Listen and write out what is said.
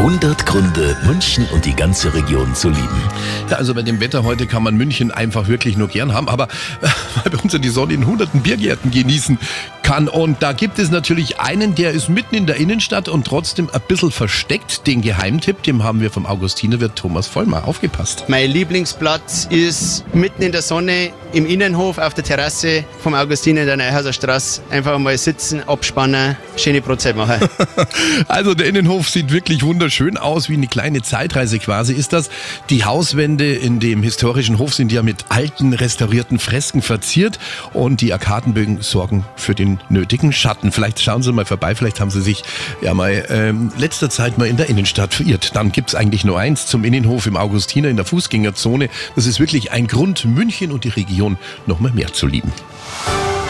100 Gründe, München und die ganze Region zu lieben. Ja, also bei dem Wetter heute kann man München einfach wirklich nur gern haben, aber weil bei uns ja die Sonne in hunderten Biergärten genießen kann. Und da gibt es natürlich einen, der ist mitten in der Innenstadt und trotzdem ein bisschen versteckt. Den Geheimtipp, dem haben wir vom Augustinerwirt Thomas Vollmer aufgepasst. Mein Lieblingsplatz ist mitten in der Sonne im Innenhof auf der Terrasse vom Augustiner in der Neuhauser Straße. Einfach mal sitzen, abspannen, schöne Brotzeit machen. also der Innenhof sieht wirklich wunderschön aus, wie eine kleine Zeitreise quasi ist das. Die Hauswände in dem historischen Hof sind ja mit alten restaurierten Fresken verziert und die Arkadenbögen sorgen für den nötigen Schatten. Vielleicht schauen Sie mal vorbei, vielleicht haben Sie sich ja mal ähm, letzter Zeit mal in der Innenstadt verirrt. Dann gibt's eigentlich nur eins zum Innenhof im Augustiner in der Fußgängerzone. Das ist wirklich ein Grund, München und die Region noch mal mehr zu lieben.